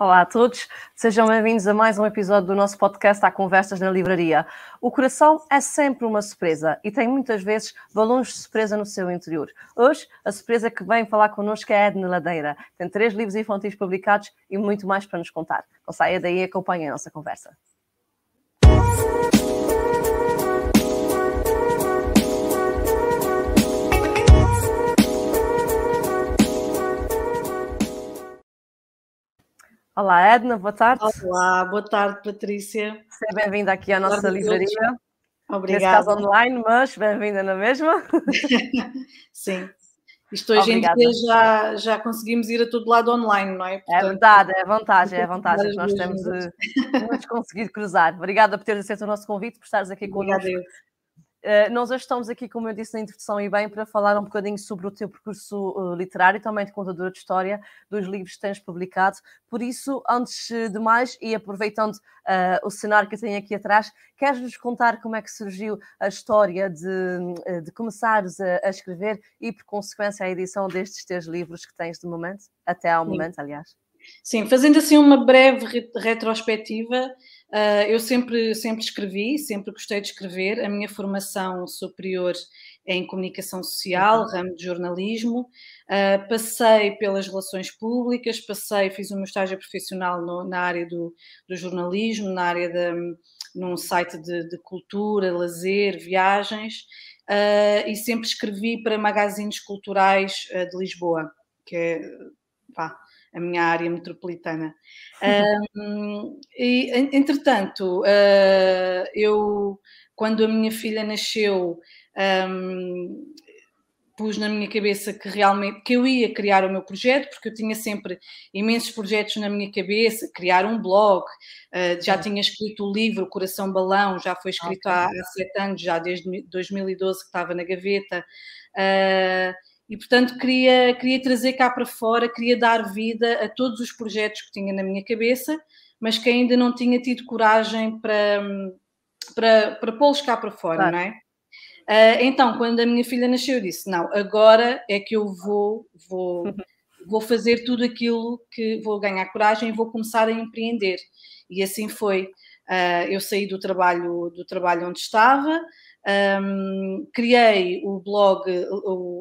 Olá a todos, sejam bem-vindos a mais um episódio do nosso podcast Há Conversas na Livraria. O coração é sempre uma surpresa e tem muitas vezes balões de surpresa no seu interior. Hoje, a surpresa que vem falar connosco é a Edna Ladeira. Tem três livros infantis publicados e muito mais para nos contar. Não saia daí e acompanhe a nossa conversa. Olá, Edna, boa tarde. Olá, boa tarde, Patrícia. Seja bem-vinda aqui à nossa livraria. Obrigada. Nesse caso online, mas bem-vinda na mesma. Sim. Isto hoje Obrigada. em dia já, já conseguimos ir a todo lado online, não é? é Portanto, é verdade, é vantagem, é vantagem que nós temos de, de conseguir cruzar. Obrigada por teres aceito o nosso convite, por estares aqui connosco. Uh, nós hoje estamos aqui, como eu disse na introdução, e bem, para falar um bocadinho sobre o teu percurso uh, literário também de contadora de história dos livros que tens publicado. Por isso, antes de mais, e aproveitando uh, o cenário que eu tenho aqui atrás, queres-nos contar como é que surgiu a história de, de começares a, a, escrever e, por consequência, a edição destes teus livros que tens de momento, até ao Sim. momento, aliás? Sim, fazendo assim uma breve retrospectiva, Uh, eu sempre, sempre escrevi, sempre gostei de escrever. A minha formação superior é em comunicação social, uhum. ramo de jornalismo. Uh, passei pelas relações públicas, passei, fiz meu estágio profissional no, na área do, do, jornalismo, na área de, num site de, de cultura, lazer, viagens, uh, e sempre escrevi para magazines culturais de Lisboa, que é pá, a minha área metropolitana. Um, e, entretanto, uh, eu, quando a minha filha nasceu, um, pus na minha cabeça que realmente que eu ia criar o meu projeto, porque eu tinha sempre imensos projetos na minha cabeça, criar um blog, uh, já tinha escrito o livro Coração Balão, já foi escrito okay. há, há sete anos, já desde 2012 que estava na gaveta. Uh, e, portanto, queria, queria trazer cá para fora, queria dar vida a todos os projetos que tinha na minha cabeça, mas que ainda não tinha tido coragem para, para, para pô-los cá para fora, claro. não é? Uh, então, quando a minha filha nasceu, eu disse: Não, agora é que eu vou, vou, vou fazer tudo aquilo que vou ganhar coragem e vou começar a empreender. E assim foi. Uh, eu saí do trabalho, do trabalho onde estava, um, criei o blog,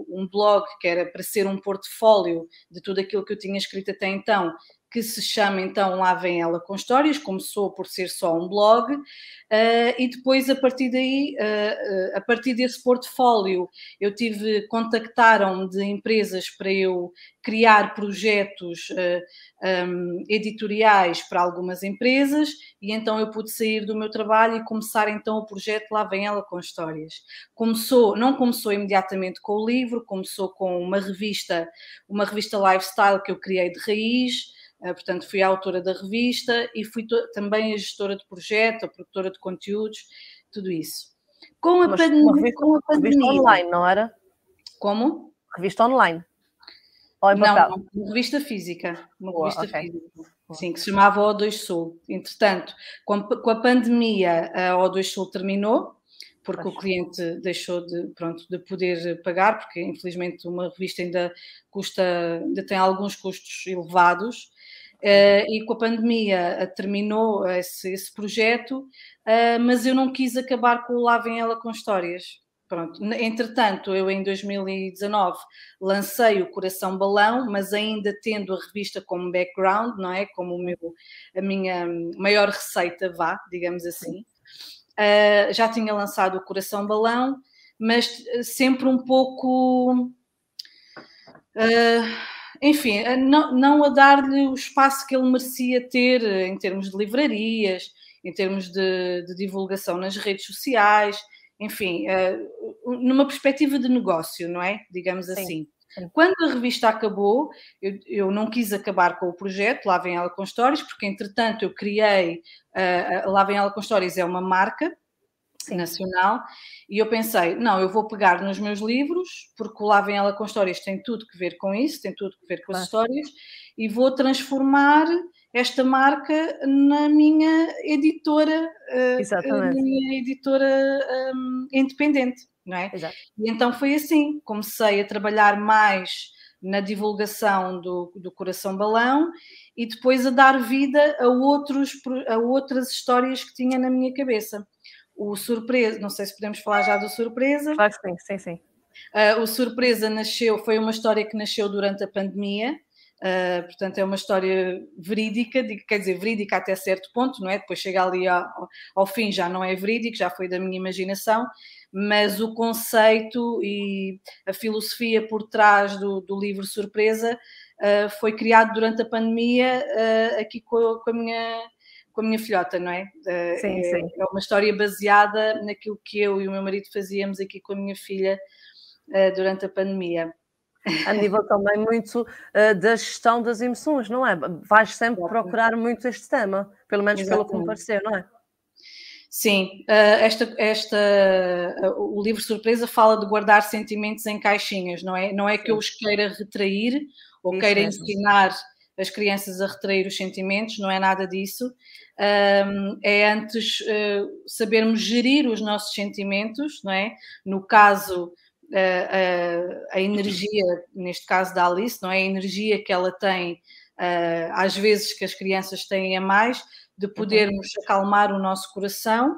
um blog que era para ser um portfólio de tudo aquilo que eu tinha escrito até então, que se chama então Lá Vem Ela com Histórias, começou por ser só um blog, uh, e depois a partir daí, uh, uh, a partir desse portfólio, eu tive, contactaram-me de empresas para eu criar projetos um, editoriais para algumas empresas, e então eu pude sair do meu trabalho e começar então o projeto Lá Vem Ela com Histórias. Começou, não começou imediatamente com o livro, começou com uma revista, uma revista lifestyle que eu criei de raiz, portanto, fui a autora da revista e fui também a gestora de projeto, a produtora de conteúdos, tudo isso. Com a, Mas, pandemia, revista, com a pandemia. Revista online, não era? Como? Revista online. Ou não, não, uma revista física. Uma Boa, revista okay. física. Sim, que se chamava O2 Sul. Entretanto, com a, pandemia, a O2 Sul terminou, porque o cliente deixou de, pronto, de poder pagar, porque infelizmente uma revista ainda custa, ainda tem alguns custos elevados. Uh, e com a pandemia uh, terminou esse, esse projeto, uh, mas eu não quis acabar com o Lá Vem Ela com Histórias. Pronto. Entretanto, eu em 2019 lancei o Coração Balão, mas ainda tendo a revista como background, não é? Como meu, a minha maior receita, vá, digamos assim. já tinha lançado o Coração Balão, mas sempre um pouco. Uh, enfim, não, não a dar-lhe o espaço que ele merecia ter em termos de livrarias, em termos de, de divulgação nas redes sociais, enfim, uh, numa perspectiva de negócio, não é? Digamos Sim. assim. Quando a revista acabou, eu, eu, não quis acabar com o projeto, lá vem ela com histórias, porque entretanto eu criei, uh, lá vem ela com histórias é uma marca, Sim. nacional. E eu pensei, não, eu vou pegar nos meus livros, porque lá vem ela com histórias, tem tudo que ver com isso, tem tudo que ver com as histórias, e vou transformar esta marca na minha editora, eh, Exatamente. na minha editora um, independente, não é? Exato. E então foi assim, comecei a trabalhar mais na divulgação do, do Coração Balão e depois a dar vida a, outros, a outras histórias que tinha na minha cabeça. O Surpresa, não sei se podemos falar já do Surpresa. Claro que sim, sim, sim. Uh, o Surpresa nasceu, foi uma história que nasceu durante a pandemia, uh, portanto é uma história verídica, quer dizer, verídica até certo ponto, não é? Depois chega ali ao, ao fim, já não é verídico, já foi da minha imaginação, mas o conceito e a filosofia por trás do, do livro Surpresa uh, foi criado durante a pandemia aqui com, com a minha com a minha filhota, não é? Sim, é, sim. é uma história baseada naquilo que eu e o meu marido fazíamos aqui com a minha filha uh, durante a pandemia. A nível também muito da gestão das emoções, não é? Vais sempre Exatamente. procurar muito este tema, pelo menos Exatamente. pelo que me pareceu, não é? Sim, esta, esta, o livro Surpresa fala de guardar sentimentos em caixinhas, não é? Não é que eu os queira retrair ou Isso queira mesmo. As crianças a retrair os sentimentos, não é nada disso. É antes uh, sabermos gerir os nossos sentimentos, não é? No caso, a, a, energia, neste caso da Alice, não é? A energia que ela tem, uh, às vezes que as crianças têm a mais, de uhum. podermos acalmar o nosso coração,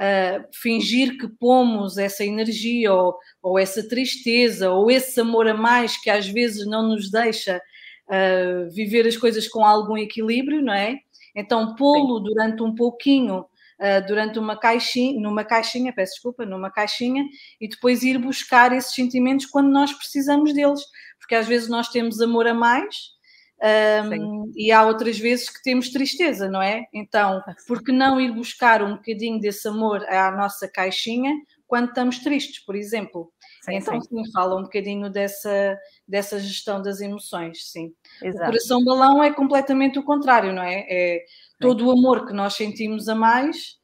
uh, fingir que pomos essa energia ou, ou, essa tristeza ou esse amor a mais que às vezes não nos deixa uh, viver as coisas com algum equilíbrio, não é? Então, pô-lo durante um pouquinho uh, durante uma caixinha, numa caixinha, peço desculpa, numa caixinha, e depois ir buscar esses sentimentos quando nós precisamos deles, porque às vezes nós temos amor a mais. Um, e há outras vezes que temos tristeza, não é? Então, por que não ir buscar um bocadinho desse amor à nossa caixinha quando estamos tristes, por exemplo? Sim, então, sim. sim, fala um bocadinho dessa, dessa gestão das emoções, sim. Exato. O coração balão é completamente o contrário, não é? É todo o amor que nós sentimos a mais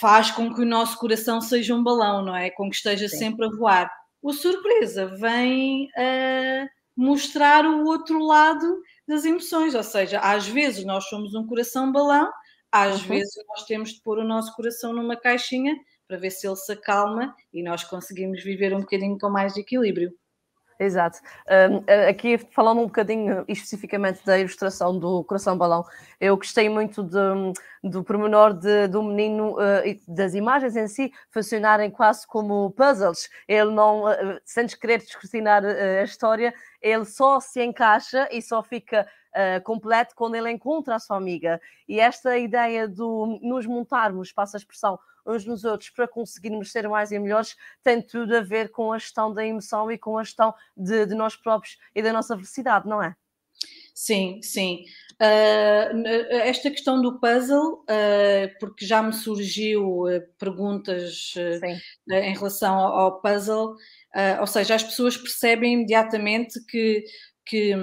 faz com que o nosso coração seja um balão, não é? Com que esteja sim. sempre a voar. O surpresa vem a mostrar o outro lado das emoções, ou seja, às vezes nós somos um coração balão, às uhum. vezes nós temos de pôr o nosso coração numa caixinha para ver se ele se acalma e nós conseguimos viver um bocadinho com mais equilíbrio. Exato. Um, aqui falando um bocadinho especificamente da ilustração do Coração Balão, eu gostei muito de, do pormenor de, do menino uh, e das imagens em si funcionarem quase como puzzles. Ele não, uh, sem querer descortinar uh, a história, ele só se encaixa e só fica completo quando ele encontra a sua amiga. E esta ideia de nos montarmos, passa a expressão, uns nos outros para conseguirmos ser mais e melhores, tem tudo a ver com a gestão da emoção e com a gestão de, de nós próprios e da nossa felicidade, não é? Sim, sim. Uh, esta questão do puzzle, uh, porque já me surgiu uh, perguntas em relação ao, ao puzzle, ou seja, as pessoas percebem imediatamente que que,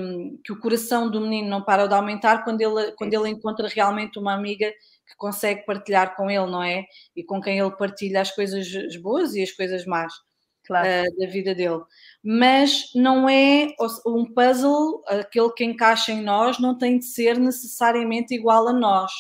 que, o coração do menino não para de aumentar quando ele, quando ele encontra realmente uma amiga que consegue partilhar com ele, não é? E com quem ele partilha as coisas boas e as coisas más claro. uh, da vida dele. Mas não é um puzzle, aquele que encaixa em nós, não tem de ser necessariamente igual a nós.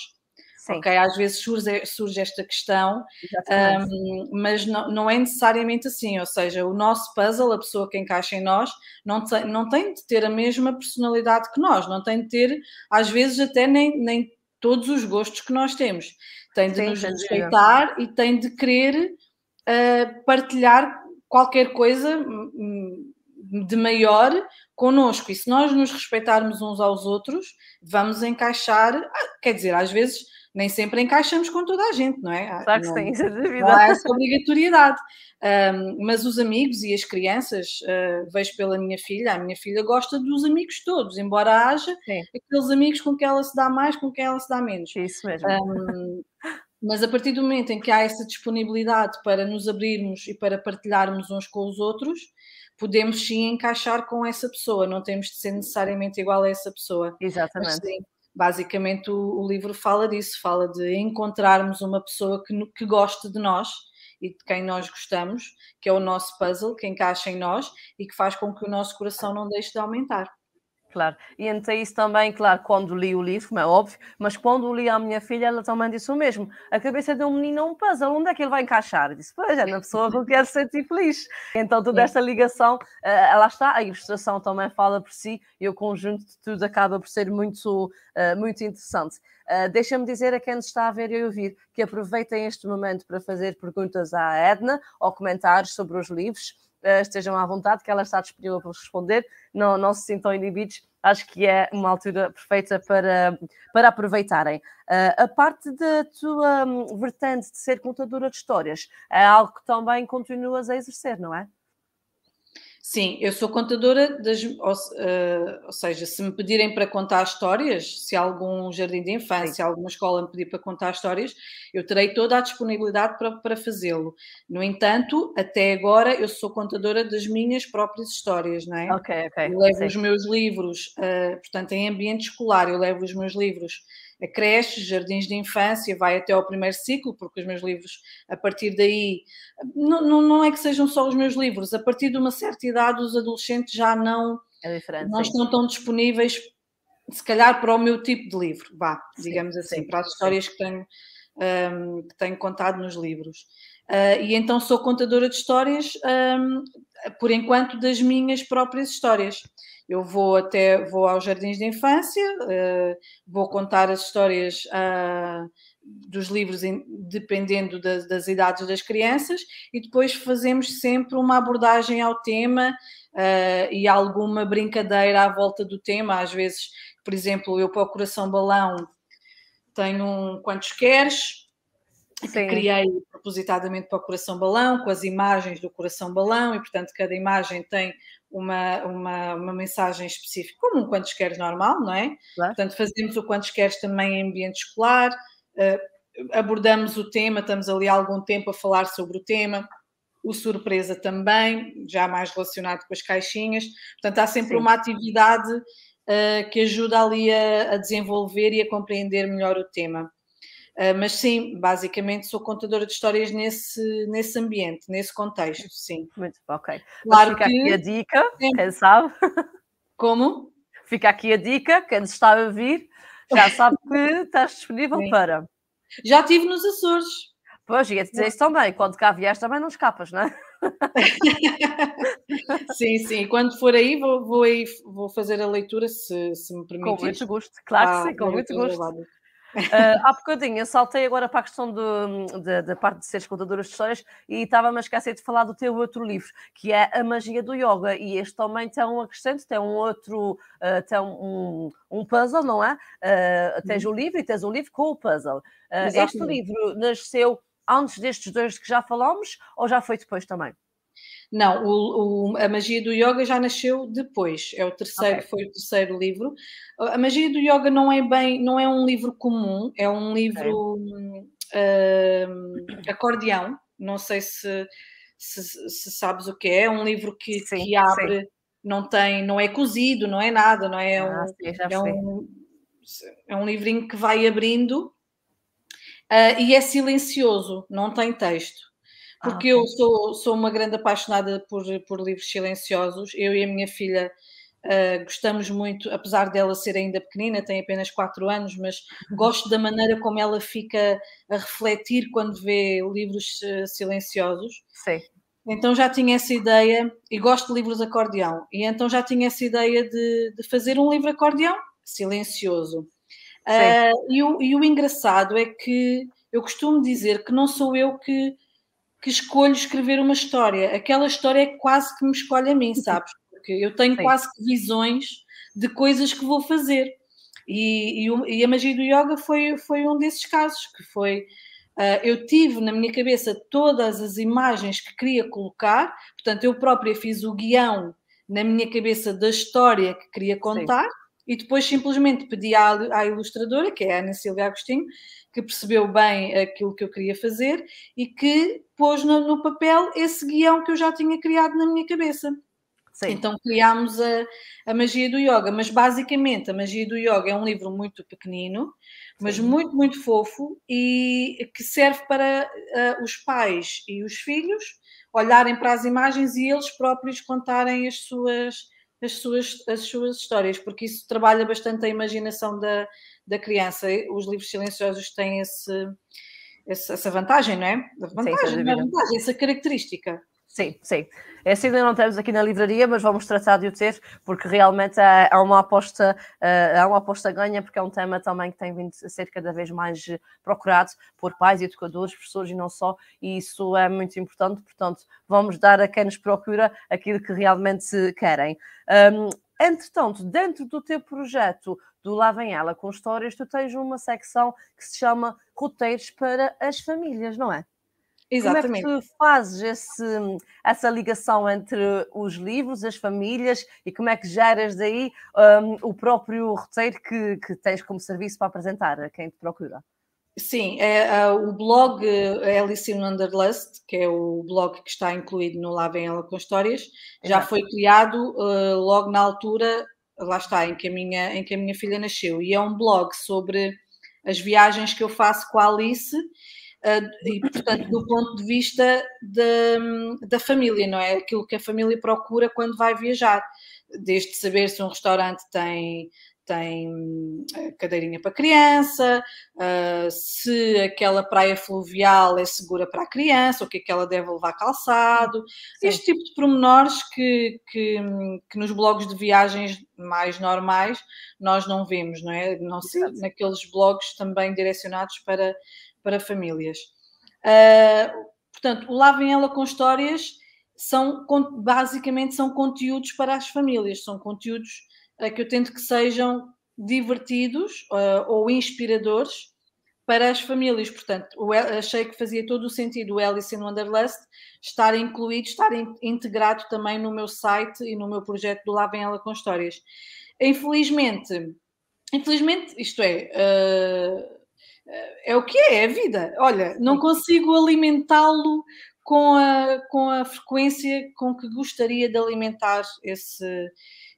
Sim. Ok, às vezes surge, surge esta questão, um, mas não, não, é necessariamente assim. Ou seja, o nosso puzzle, a pessoa que encaixa em nós, não tem, não tem de ter a mesma personalidade que nós, não tem de ter, às vezes, até nem, nem todos os gostos que nós temos. Tem de Sim, nos respeitar e tem de querer uh, partilhar qualquer coisa hum, hum, de maior connosco. E se nós nos respeitarmos uns aos outros, vamos encaixar, ah, quer dizer, às vezes nem sempre encaixamos com toda a gente, não é? Ah, claro que não, sim, não há essa obrigatoriedade. Um, mas os amigos e as crianças, uh, vejo pela minha filha, a minha filha gosta dos amigos todos, embora haja sim. aqueles amigos com quem ela se dá mais, com quem ela se dá menos. Isso mesmo. Um, mas a partir do momento em que há essa disponibilidade para nos abrirmos e para partilharmos uns com os outros, podemos sim encaixar com essa pessoa, não temos de ser necessariamente igual a essa pessoa. Exatamente. Mas, sim, basicamente o, o, livro fala disso, fala de encontrarmos uma pessoa que, que goste de nós e de quem nós gostamos, que é o nosso puzzle, que encaixa em nós e que faz com que o nosso coração não deixe de aumentar. Claro, e então isso também, claro, quando li o livro, é óbvio, mas quando li a minha filha, ela também disse o mesmo. A cabeça de um menino é um puzzle, onde é que ele vai encaixar? Eu disse, pois, é na pessoa que eu quero sentir feliz. Então toda esta ligação, eh, ela está, a ilustração também fala por si e o conjunto de tudo acaba por ser muito, eh, muito interessante. Uh, Deixa-me dizer a quem nos está a ver e ouvir que aproveitem este momento para fazer perguntas à Edna ou comentários sobre os livros estejam à vontade, que ela está disponível para responder, não, não se sintam inibidos, acho que é uma altura perfeita para, para aproveitarem. Uh, a parte da tua um, vertente de ser contadora de histórias é algo que também continuas a exercer, não é? Sim, eu sou contadora das. Ou, uh, ou, seja, se me pedirem para contar histórias, se algum jardim de infância, se alguma escola me pedir para contar histórias, eu terei toda a disponibilidade para, para fazê-lo. No entanto, até agora eu sou contadora das minhas próprias histórias, não é? Ok, ok. Eu levo Sim. os meus livros, uh, portanto, em ambiente escolar, eu levo os meus livros a creches, jardins de infância, vai até ao primeiro ciclo, porque os meus livros, a partir daí, não, não, não é que sejam só os meus livros, a partir de uma certa idade, os adolescentes já não, é não estão tão disponíveis, se calhar, para o meu tipo de livro, vá, digamos sim, assim, sim, para as histórias que tenho, um, que tenho contado nos livros. Uh, e então sou contadora de histórias, um, por enquanto, das minhas próprias histórias. Eu vou até vou aos jardins de infância, uh, vou contar as histórias uh, dos livros, dependendo das, das, idades das crianças, e depois fazemos sempre uma abordagem ao tema uh, e alguma brincadeira à volta do tema. Às vezes, por exemplo, eu para o Coração Balão tenho um Quantos Queres, que criei propositadamente para o Coração Balão, com as imagens do Coração Balão, e portanto cada imagem tem uma, uma, uma, mensagem específica, como um quantos queres normal, não é? Claro. Portanto, fazemos o quantos queres também em ambiente escolar, uh, abordamos o tema, estamos ali há algum tempo a falar sobre o tema, o surpresa também, já mais relacionado com as caixinhas. Portanto, há sempre Sim. uma atividade uh, que ajuda ali a, a desenvolver e a compreender melhor o tema. Uh, mas sim, basicamente sou contadora de histórias nesse, nesse ambiente, nesse contexto, sim. Muito ok. Claro fica que... aqui a dica, quem sabe? Como? Fica aqui a dica, quem está a ouvir já sabe que estás disponível sim. para. Já estive nos Açores. Pois, ia-te dizer isso também, quando cá vieres também não escapas, não é? sim, sim. Quando for aí vou, vou, aí, vou fazer a leitura, se, se me permitir. Com muito gosto, claro que ah, sim, com muito gosto. Uh, há bocadinho, eu saltei agora para a questão da parte de seres contadora de histórias e estava-me a esquecer de falar do teu outro livro, que é A Magia do Yoga, e este também tem um acrescente, tem um outro, uh, tem um, um puzzle, não é? Uh, tens o livro e tens o livro com o puzzle. Uh, este livro nasceu antes destes dois que já falamos ou já foi depois também? Não, o, o, a magia do yoga já nasceu depois. É o terceiro, okay. foi o terceiro livro. A magia do yoga não é bem, não é um livro comum, é um livro okay. uh, acordeão. Não sei se, se, se, sabes o que é. É um livro que, sim, que abre, sim. não tem, não é cozido, não é nada, não é? Ah, um, sim, é, um, é um livrinho que vai abrindo uh, e é silencioso, não tem texto. Ah, porque ah, okay. eu sou, sou uma grande apaixonada por, por livros silenciosos. Eu e a minha filha uh, gostamos muito, apesar dela ser ainda pequenina, tem apenas 4 anos, mas uhum. gosto da maneira como ela fica a refletir quando vê livros uh, silenciosos. Sim. Então já tinha essa ideia, e gosto de livros acordeão, e então já tinha essa ideia de, de fazer um livro acordeão silencioso. Uh, e, o, e o engraçado é que eu costumo dizer que não sou eu que que escolho escrever uma história. Aquela história é quase que me escolhe a mim, sabes? Porque eu tenho Sim. quase que visões de coisas que vou fazer. E, e, e, a magia do yoga foi, foi um desses casos, que foi... Uh, eu tive na minha cabeça todas as imagens que queria colocar, portanto, eu própria fiz o guião na minha cabeça da história que queria contar, Sim. E depois simplesmente pedi à, à ilustradora, que é a Ana Silvia Agostinho, que percebeu bem aquilo que eu queria fazer e que pôs no, no papel esse guião que eu já tinha criado na minha cabeça. Sim. Então criámos a, a magia do yoga, mas basicamente a magia do yoga é um livro muito pequenino, mas Sim. muito, muito fofo e que serve para uh, os pais e os filhos olharem para as imagens e eles próprios contarem as suas, as suas, as suas histórias, porque isso trabalha bastante a imaginação da, da criança. Os livros silenciosos têm esse, essa vantagem, não é? Vantagem, sim, é vantagem, essa característica. Sim, sim. Esse ainda não temos aqui na livraria, mas vamos tratar de o ter, porque realmente há, há uma aposta, uh, há uma aposta ganha, porque é um tema também que tem vindo a ser cada vez mais procurado por pais, educadores, professores e não só, e isso é muito importante, portanto, vamos dar a quem nos procura aquilo que realmente querem. Um, entretanto, dentro do teu projeto do Lá Vem Ela com Histórias, tu tens uma secção que se chama Roteiros para as Famílias, não é? Exatamente. Como é que tu fazes esse, essa ligação entre os livros, as famílias e como é que geras daí um, o próprio roteiro que, que tens como serviço para apresentar a quem te procura? Sim, é, uh, o blog é Alice in Wonderlust, que é o blog que está incluído no Lá Vem Ela com Histórias, já Exato. foi criado uh, logo na altura, lá está, em que, a minha, em que a minha filha nasceu. E é um blog sobre as viagens que eu faço com a Alice e, portanto, do ponto de vista da, da família, não é? Aquilo que a família procura quando vai viajar, desde saber se um restaurante tem tem eh, cadeirinha para criança, uh, se aquela praia fluvial é segura para a criança, o que é que ela deve levar calçado, Sim. este tipo de pormenores que, que, que, nos blogs de viagens mais normais nós não vemos, não é? Não sei, naqueles blogs também direcionados para, para famílias. Uh, portanto, o Lá Vem Ela com Histórias são, basicamente, são conteúdos para as famílias, são conteúdos uh, que eu tento que sejam divertidos uh, ou inspiradores para as famílias. Portanto, achei que fazia todo o sentido o Alice in Wonderlust estar incluído, estar integrado também no meu site e no meu projeto do Lá Vem Ela com Histórias. Infelizmente, infelizmente, isto é, uh, é o que é, é a vida. Olha, não consigo alimentá-lo com a, com a frequência com que gostaria de alimentar esse,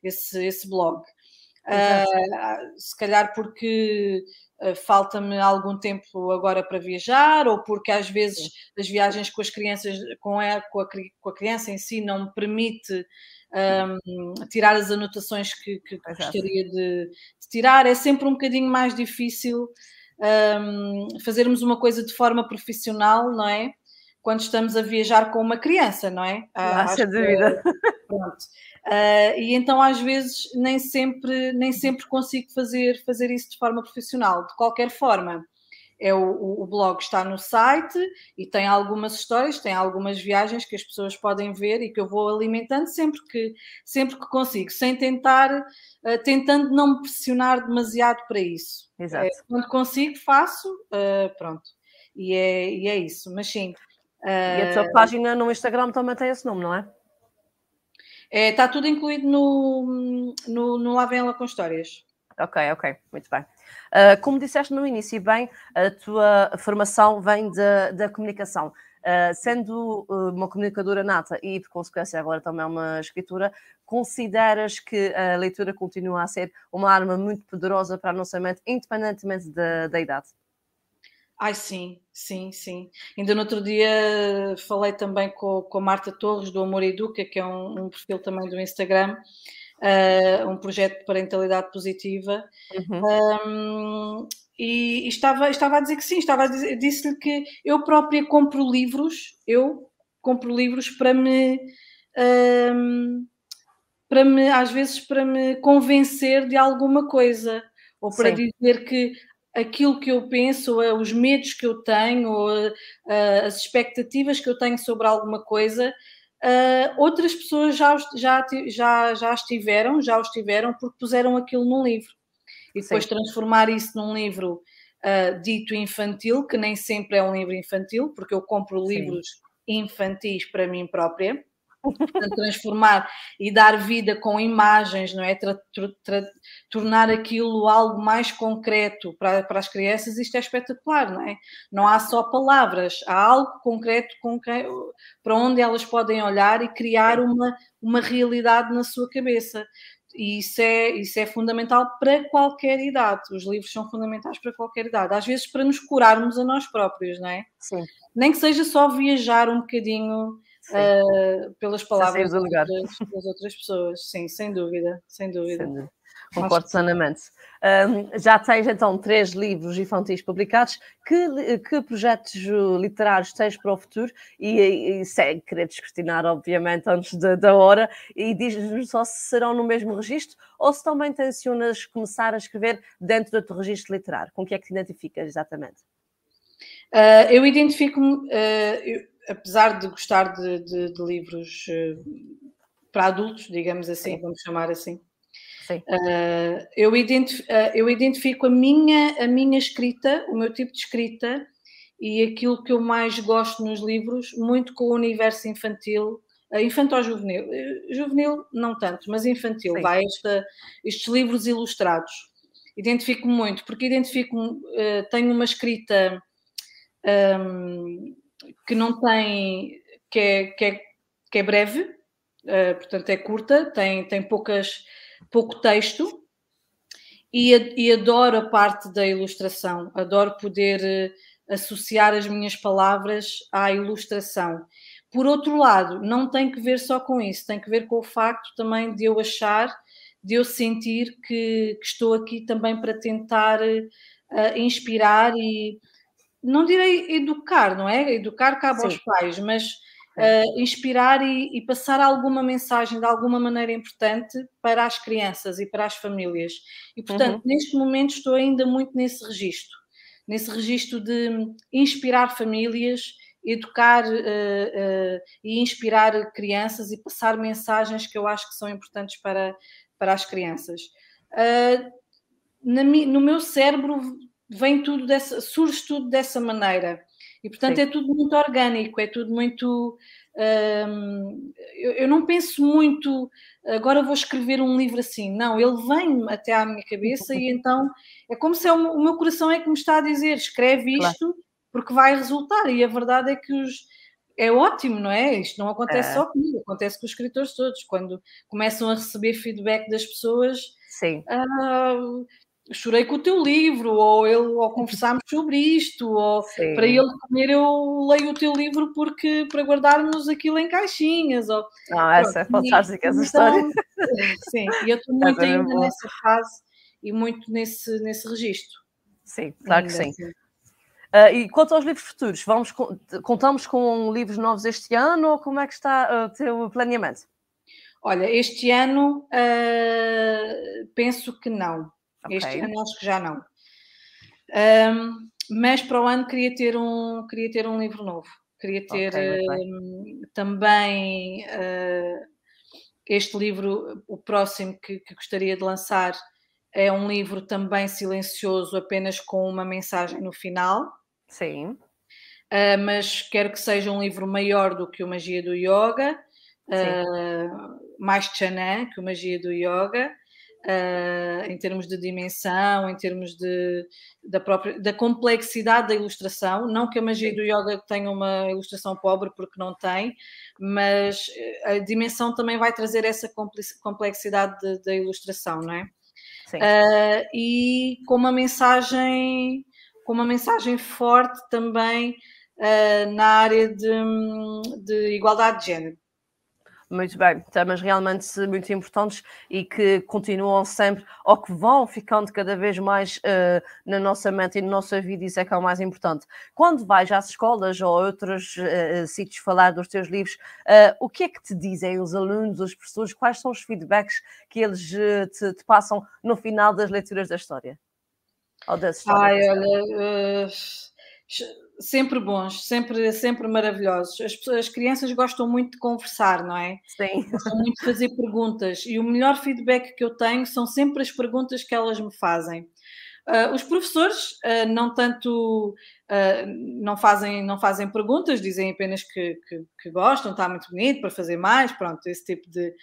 esse, esse blog. Uh, se calhar porque uh, falta-me algum tempo agora para viajar, ou porque às vezes Sim. as viagens com as crianças, com a, com a, com a criança em si, não me permite um, tirar as anotações que, que gostaria de, de, tirar. É sempre um bocadinho mais difícil um, fazermos uma coisa de forma profissional, não é? Quando estamos a viajar com uma criança, não é? Ah, sem dúvida. Pronto. Uh, e então às vezes nem sempre nem sempre consigo fazer fazer isso de forma profissional. De qualquer forma, é o, o, blog está no site e tem algumas histórias, tem algumas viagens que as pessoas podem ver e que eu vou alimentando sempre que, sempre que consigo, sem tentar, uh, tentando não me pressionar demasiado para isso. Exato. Uh, quando consigo, faço, uh, pronto. E é, e é isso, mas sim. e a tua página no Instagram também tem esse nome, não é? é está tudo incluído no, no, no Lá Vem Ela com Histórias. Ok, ok, muito bem. Uh, como disseste no início, bem, a tua formação vem da, comunicação. Uh, sendo uh, uma comunicadora nata e, por consequência, agora também uma escritora, consideras que a leitura continua a ser uma arma muito poderosa para a nossa mente, independentemente da, da idade? Ai, sim, sim, sim. Ainda no outro dia falei também com, com a Marta Torres, do Amor Educa, que é um, um perfil também do Instagram, uh, um projeto de parentalidade positiva. Uhum. Um, e, e, estava, estava a dizer que sim, estava a dizer, disse-lhe que eu própria compro livros, eu compro livros para me, um, para me, às vezes, para me convencer de alguma coisa, ou para sim. dizer que aquilo que eu penso, ou os medos que eu tenho, ou as expectativas que eu tenho sobre alguma coisa, Uh, outras pessoas já, já, já, já estiveram, já os tiveram porque puseram aquilo num livro. E depois Sim. transformar isso num livro uh, dito infantil, que nem sempre é um livro infantil, porque eu compro Sim. livros infantis para mim própria. Transformar e dar vida com imagens, não é? Tra, tra, tornar aquilo algo mais concreto para, para as crianças, isto é espetacular, não é? Não há só palavras, há algo concreto para onde elas podem olhar e criar uma, uma realidade na sua cabeça. E isso é, isso é fundamental para qualquer idade. Os livros são fundamentais para qualquer idade. Às vezes para nos curarmos a nós próprios, não é? Sim. Nem que seja só viajar um bocadinho uh, pelas palavras das outras, das outras pessoas. Sim, sem dúvida, sem dúvida. Sem dúvida. Concordo plenamente. Um, já tens então três livros infantis publicados. Que, que projetos literários tens para o futuro? E, e sem querer descortinar, obviamente, antes de, da hora, e diz-nos só se serão no mesmo registro ou se também tensionas começar a escrever dentro do teu registro literário. Com o que é que te identificas exatamente? Uh, eu identifico-me, uh, apesar de gostar de, de, de livros uh, para adultos, digamos assim, Sim. vamos chamar assim. Uh, eu, identifico, uh, eu, identifico, a minha, a minha escrita, o meu tipo de escrita e aquilo que eu mais gosto nos livros, muito com o universo infantil, uh, infantil-juvenil. Juvenil, não tanto, mas infantil. Vai esta, estes livros ilustrados. Identifico muito, porque identifico, tenho uma escrita um, que não tem, que é, que é, que é breve, portanto é curta, tem, tem poucas pouco texto e, e adoro a parte da ilustração, adoro poder uh, associar as minhas palavras à ilustração. Por outro lado, não tem que ver só com isso, tem que ver com o facto também de eu achar, de eu sentir que, que estou aqui também para tentar uh, inspirar e não direi educar, não é? Educar cabe Sim. aos pais, mas uh, inspirar e, e, passar alguma mensagem de alguma maneira importante para as crianças e para as famílias. E, portanto, uhum. neste momento estou ainda muito nesse registro, nesse registro de inspirar famílias, educar uh, uh, e inspirar crianças e passar mensagens que eu acho que são importantes para, para as crianças. Na, no meu cérebro vem tudo dessa, surge tudo dessa maneira. E, portanto, Sim. é tudo muito orgânico, é tudo muito. Hum, eu, eu, não penso muito, agora vou escrever um livro assim. Não, ele vem até à minha cabeça e então é como se é o, o meu coração é que me está a dizer: escreve isto claro. porque vai resultar. E a verdade é que os, é ótimo, não é? Isto não acontece é. só comigo, acontece com os escritores todos. Quando começam a receber feedback das pessoas, Sim. Uh, chorei com o teu livro, ou, ele, ou conversámos sobre isto, ou Sim. para ele comer eu leio o teu livro porque para guardarmos aquilo em caixinhas. Ou, Não, essa é fantástica essa então, história. Sim, e eu estou muito ainda é nessa fase e muito nesse, nesse registro. Sim, claro ainda. que sim. Uh, e quanto aos livros futuros, vamos, contamos com livros novos este ano ou como é que está o teu planeamento? Olha, este ano uh, penso que não. Okay. Este ano acho que já não. Um, mas para o ano queria ter um, queria ter um livro novo. Queria ter okay, um, também uh, este livro, o próximo que, que gostaria de lançar é um livro também silencioso, apenas com uma mensagem no final. Sim. Uh, mas quero que seja um livro maior do que o Magia do Yoga, uh, mais Chanã que o Magia do Yoga, uh, em termos de dimensão, em termos de, da, própria, da complexidade da ilustração. Não que a magia do yoga tenha uma ilustração pobre, porque não tem, mas a dimensão também vai trazer essa complexidade da ilustração, não é? Uh, e com uma mensagem com uma mensagem forte também uh, na área de, de igualdade de género. Muito bem, temas realmente muito importantes e que continuam sempre, ou que vão ficando cada vez mais uh, na nossa mente e na nossa vida, isso é que é o mais importante. Quando vais às escolas ou a outros uh, sítios falar dos teus livros, uh, o que é que te dizem os alunos, os professores, quais são os feedbacks que eles te, te, passam no final das leituras da história? Ou das histórias? Ai, olha sempre bons, sempre, sempre maravilhosos. As, as crianças gostam muito de conversar, não é? Sim. Gostam muito de fazer perguntas e o melhor feedback que eu tenho são sempre as perguntas que elas me fazem. Uh, os professores uh, não tanto uh, não fazem não fazem perguntas, dizem apenas que, que, que, gostam, está muito bonito para fazer mais, pronto, esse tipo de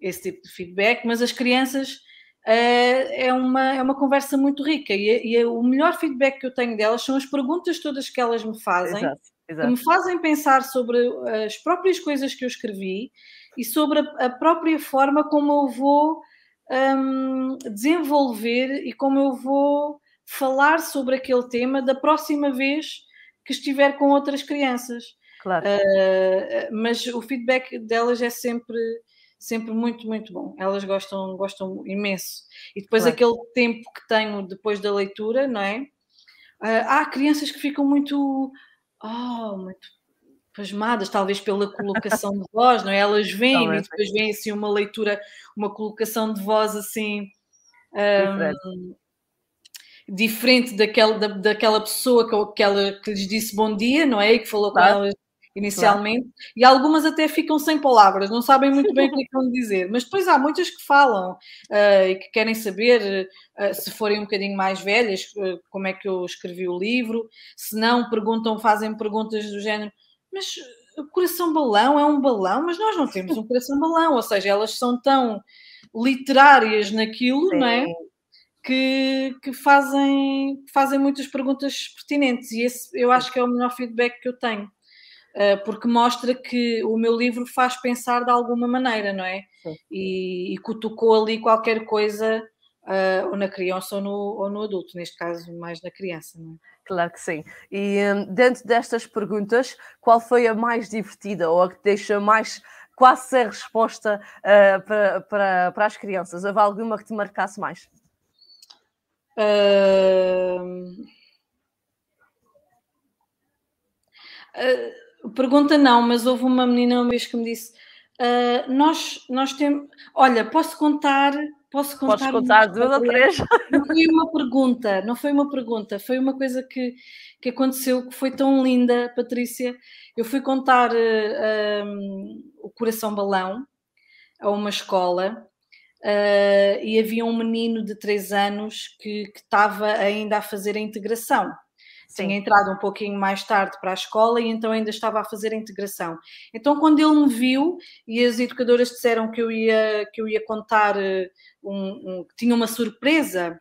esse tipo de feedback, mas as crianças é uma, é uma conversa muito rica e, e, o melhor feedback que eu tenho delas são as perguntas todas que elas me fazem, exato, exato. que me fazem pensar sobre as próprias coisas que eu escrevi e sobre a, a própria forma como eu vou um, desenvolver e como eu vou falar sobre aquele tema da próxima vez que estiver com outras crianças. Claro. Uh, mas o feedback delas é sempre sempre muito, muito bom. Elas gostam, gostam imenso. E depois claro. aquele tempo que tenho depois da leitura, não é? Uh, há crianças que ficam muito, oh, muito pasmadas, talvez pela colocação de voz, não é? Elas vêm e depois vem assim uma leitura, uma colocação de voz assim. Um, diferente daquela, da, daquela pessoa que, que, ela, que lhes disse bom dia, não é? E que falou claro. com elas inicialmente, claro. e algumas até ficam sem palavras, não sabem muito bem o que é vão dizer, mas depois há muitas que falam uh, e que querem saber, uh, se forem um bocadinho mais velhas, uh, como é que eu escrevi o livro, se não, perguntam, fazem perguntas do género, mas o coração balão é um balão, mas nós não temos um coração balão, ou seja, elas são tão literárias naquilo, Sim. não é? Que, que, fazem, fazem muitas perguntas pertinentes e esse eu acho que é o melhor feedback que eu tenho. Eh, porque mostra que o meu livro faz pensar de alguma maneira, não é? E, e cutucou ali qualquer coisa, uh, ou na criança ou no, ou no adulto, neste caso, mais na criança, não é? Claro que sim. E um, dentro destas perguntas, qual foi a mais divertida ou a que deixa mais quase sem resposta uh, para, para, para as crianças? Houve alguma que te marcasse mais? Uh... Pergunta não, mas houve uma menina uma vez que me disse: uh, nós, nós temos. Olha, posso contar. Posso contar, Posso contar duas ou três? Não foi uma pergunta, não foi uma pergunta, foi uma coisa que, que aconteceu que foi tão linda, Patrícia. Eu fui contar uh, ah, um, o Coração Balão a uma escola uh, e havia um menino de três anos que estava ainda a fazer a integração. Sim. Tinha entrado um pouquinho mais tarde para a escola e então ainda estava a fazer a integração. Então, quando ele me viu e as educadoras disseram que eu ia, que eu ia contar eh, um, um que tinha uma surpresa,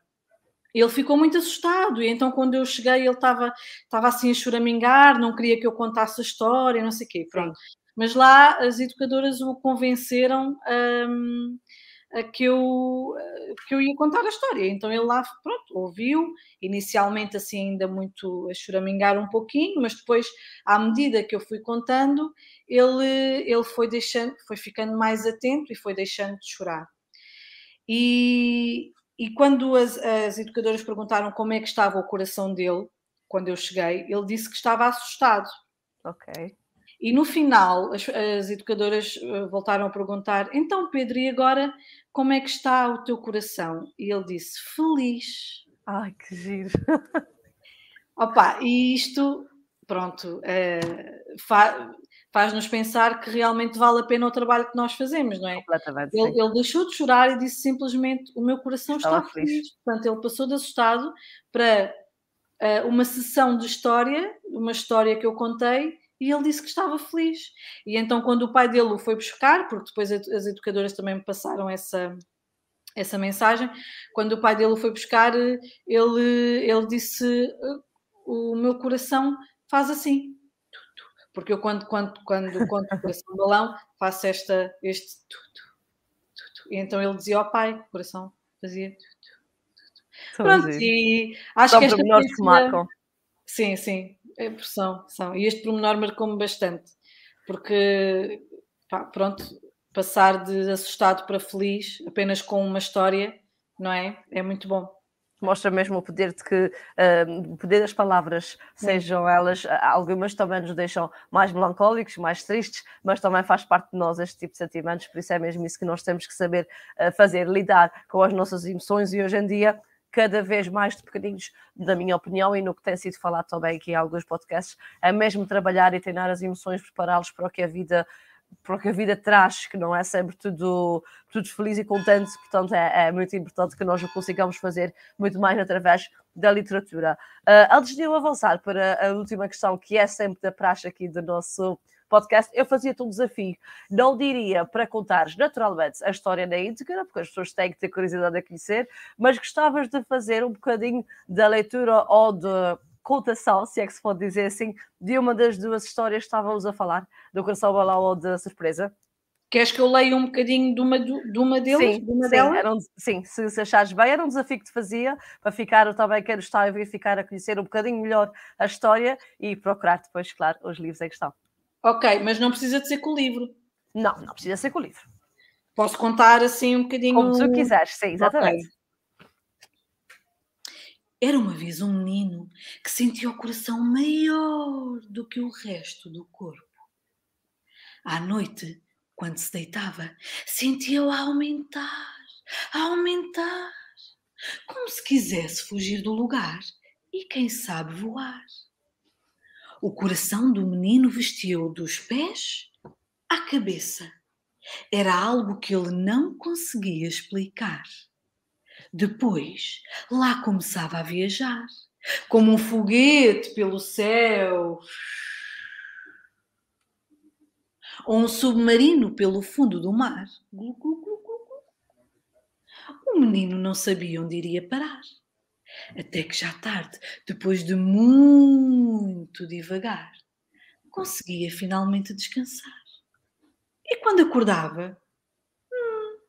ele ficou muito assustado. E então, quando eu cheguei, ele estava, estava assim a choramingar, não queria que eu contasse a história, não sei o quê. Pronto. Mas lá as educadoras o convenceram. Um, que eu, que eu ia contar a história. Então ele lá, pronto, ouviu, inicialmente assim ainda muito a choramingar um pouquinho, mas depois, à medida que eu fui contando, ele, ele foi deixando, foi ficando mais atento e foi deixando de chorar. E, e quando as, as educadoras perguntaram como é que estava o coração dele, quando eu cheguei, ele disse que estava assustado. Ok. E no final, as, as, educadoras eh, voltaram a perguntar: então, Pedro, e agora como é que está o teu coração? E ele disse: feliz. Ai, que giro. Opa, e isto, pronto, é, fa faz-nos pensar que realmente vale a pena o trabalho que nós fazemos, não é? Completamente. Ele, ele deixou de chorar e disse simplesmente: O meu coração Estava está feliz. feliz. Portanto, ele passou de assustado para uh, uma sessão de história, uma história que eu contei, e ele disse que estava feliz. E então, quando o pai dele o foi buscar, porque depois as educadoras também me passaram essa, essa mensagem, quando o pai dele o foi buscar, ele, ele disse: O meu coração faz assim. Porque eu, quando, quando, quando conto o coração balão, faço esta, este. E então ele dizia ao pai: o coração fazia. Pronto, e acho São que esta. Que marcam. Sim, sim. É, são, são. E este pormenor marcou-me bastante, porque, pá, pronto, passar de assustado para feliz apenas com uma história, não é? É muito bom. Mostra mesmo o poder de que uh, o poder das palavras, sejam elas, algumas também nos deixam mais melancólicos, mais tristes, mas também faz parte de nós este tipo de sentimentos, por isso é mesmo isso que nós temos que saber uh, fazer, lidar com as nossas emoções e hoje em dia cada vez mais de pequeninos, na minha opinião, e no que tem sido falado também aqui em alguns podcasts, é mesmo trabalhar e treinar as emoções, prepará-los para o que a vida para o que a vida traz, que não é sempre tudo, tudo feliz e contente, portanto é, é muito importante que nós o consigamos fazer muito mais através da literatura. Uh, antes de eu avançar para a última questão, que é sempre da praxe aqui do nosso podcast, eu fazia-te um desafio. Não diria para contares naturalmente a história na íntegra, porque as pessoas têm que ter curiosidade a conhecer, mas gostavas de fazer um bocadinho da leitura ou de contação, se é que se pode dizer assim, de uma das duas histórias que estávamos a falar, do Coração Balão ou da Surpresa? Queres que eu leia um bocadinho de uma, de uma deles? Sim, de uma sim, um, sim, se, se achares bem, era um desafio que te fazia para ficar, eu também quero estar a verificar, a conhecer um bocadinho melhor a história e procurar depois, claro, os livros em questão. Ok, mas não precisa de ser com o livro. Não, não precisa ser com o livro. Posso contar assim um bocadinho. Como tu quiseres, sim, exatamente. Okay. Era uma vez um menino que sentia o coração maior do que o resto do corpo. À noite, quando se deitava, sentia-o a aumentar, a aumentar, como se quisesse fugir do lugar e, quem sabe, voar. O coração do menino vestiu dos pés à cabeça. Era algo que ele não conseguia explicar. Depois, lá começava a viajar, como um foguete pelo céu, ou um submarino pelo fundo do mar. O menino não sabia onde iria parar. Até que já tarde, depois de muito devagar, conseguia finalmente descansar. E quando acordava, hum,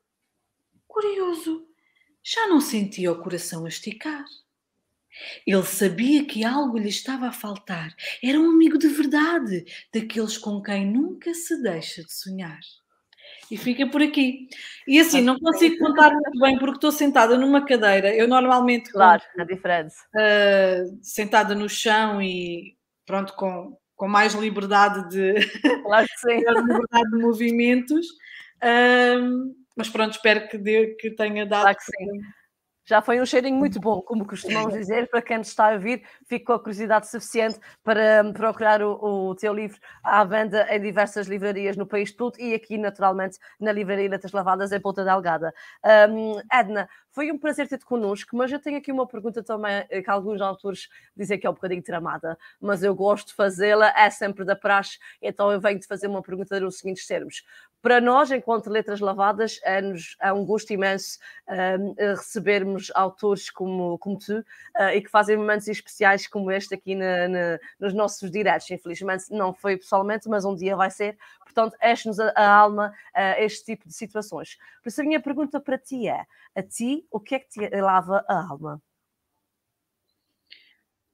curioso, já não sentia o coração a esticar. Ele sabia que algo lhe estava a faltar. Era um amigo de verdade, daqueles com quem nunca se deixa de sonhar. E fica por aqui. E assim, não consigo contar muito bem porque estou sentada numa cadeira. Eu normalmente. Claro, a diferença. Uh, sentada no chão e pronto, com, com mais liberdade de. Claro que sim. liberdade de movimentos. Uh, mas pronto, espero que, dê, que tenha dado. Claro que sim. Já foi um cheirinho muito bom, como costumamos dizer, para quem nos está a ouvir, fico com a curiosidade suficiente para hum, procurar o, o teu livro à venda em diversas livrarias no país todo e aqui, naturalmente, na Livraria Letras Lavadas em Ponta Delgada. Um, Edna, foi um prazer ter-te connosco, mas eu tenho aqui uma pergunta também eh, que alguns autores dizem que é um bocadinho tramada, mas eu gosto de fazê-la, é sempre da praxe, então eu venho-te fazer uma pergunta nos seguintes termos para nós, enquanto Letras Lavadas, é-nos é um gosto imenso um, recebermos autores como, como tu uh, e que fazem momentos especiais como este aqui na, na, nos nossos diretos. Infelizmente não foi pessoalmente, mas um dia vai ser. Portanto, enche-nos a, a, alma uh, este tipo de situações. Por isso, a minha pergunta para ti é: a ti, o que é que te lava a alma?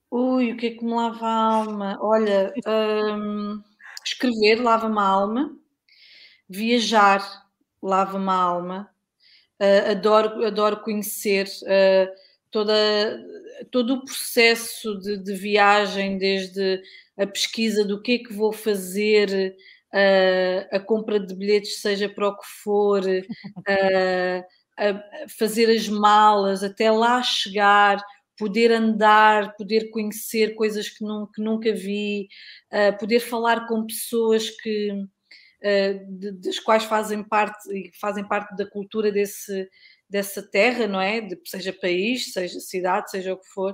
Ui, o que é que me lava a alma? Olha, um, escrever lava-me a alma viajar lava-me a alma, uh, adoro, adoro conhecer uh, toda, todo o processo de, de, viagem, desde a pesquisa do que é que vou fazer, uh, a compra de bilhetes, seja para o que for, fazer as malas, até lá chegar, poder andar, poder conhecer coisas que, que nunca vi, poder falar com pessoas que de, das quais fazem parte e fazem parte da cultura desse, dessa terra, não é? De, seja país, seja cidade, seja o que for.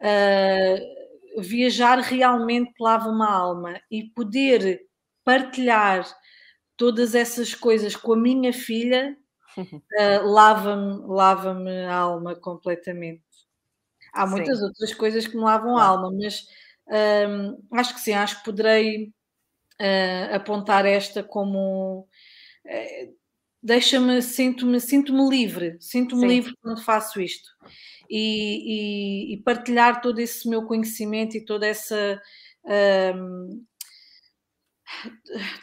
Uh, viajar realmente lava uma alma e poder partilhar todas essas coisas com a minha filha uh, lava-me lava a alma completamente. Há muitas sim. outras coisas que me lavam a alma, mas acho que sim, acho que poderei uh, apontar esta como uh, deixa-me, sinto-me, sinto-me livre, sinto-me livre quando faço isto. E, e, e, partilhar todo esse meu conhecimento e toda essa um,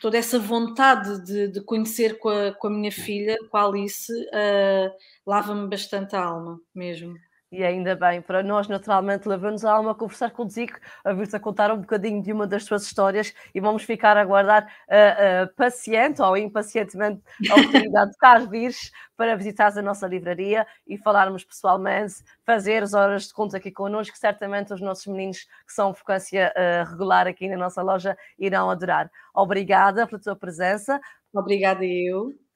toda essa vontade de, de conhecer com a, com a, minha filha, com a Alice, uh, lava-me bastante a alma mesmo. E ainda bem, para nós, naturalmente, levamos a alma a conversar contigo, a vir-te a contar um bocadinho de uma das tuas histórias e vamos ficar a aguardar uh, uh, paciente ou impacientemente a oportunidade de cá vires para visitares a nossa livraria e falarmos pessoalmente, fazer as horas de conta aqui connosco, que certamente os nossos meninos que são frequência uh, regular aqui na nossa loja irão adorar. Obrigada pela tua presença. Obrigada eu.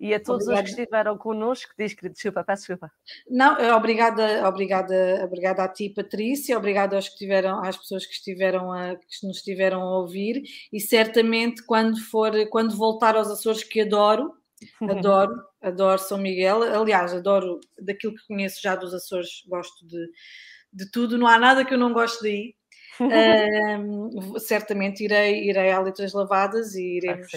E a todos obrigada. os que estiveram connosco, diz que desculpa, peço desculpa. Não, eh, obrigada, obrigada, obrigada a ti, Patrícia, obrigada aos que tiveram, às pessoas que estiveram a, que nos estiveram a ouvir, e certamente quando for, quando voltar aos Açores, que adoro, adoro, adoro São Miguel, aliás, adoro daquilo que conheço já dos Açores, gosto de, de tudo, não há nada que eu não gosto ir. um, certamente irei, irei a Letras Lavadas e iremos.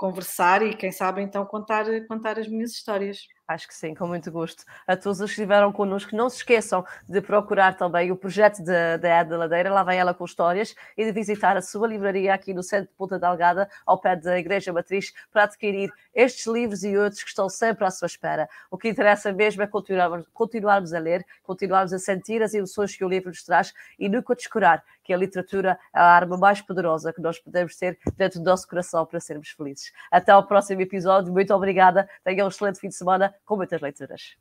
Conversar e, quem sabe, então contar, contar as minhas histórias. Acho que sim, com muito gosto. A todos os que estiveram connosco, não se esqueçam de procurar também o projeto da Eda Ladeira, lá vem ela com histórias, e de visitar a sua livraria aqui no centro de Ponta Delgada, ao pé da Igreja Matriz, para adquirir estes livros e outros que estão sempre à sua espera. O que interessa mesmo é continuarmos, continuarmos a ler, continuarmos a sentir as emoções que o livro nos traz e nunca descurar que a literatura é a arma mais poderosa que nós podemos ter dentro do nosso coração para sermos felizes. Até ao próximo episódio. Muito obrigada. Tenham um excelente fim de semana com muitas leituras.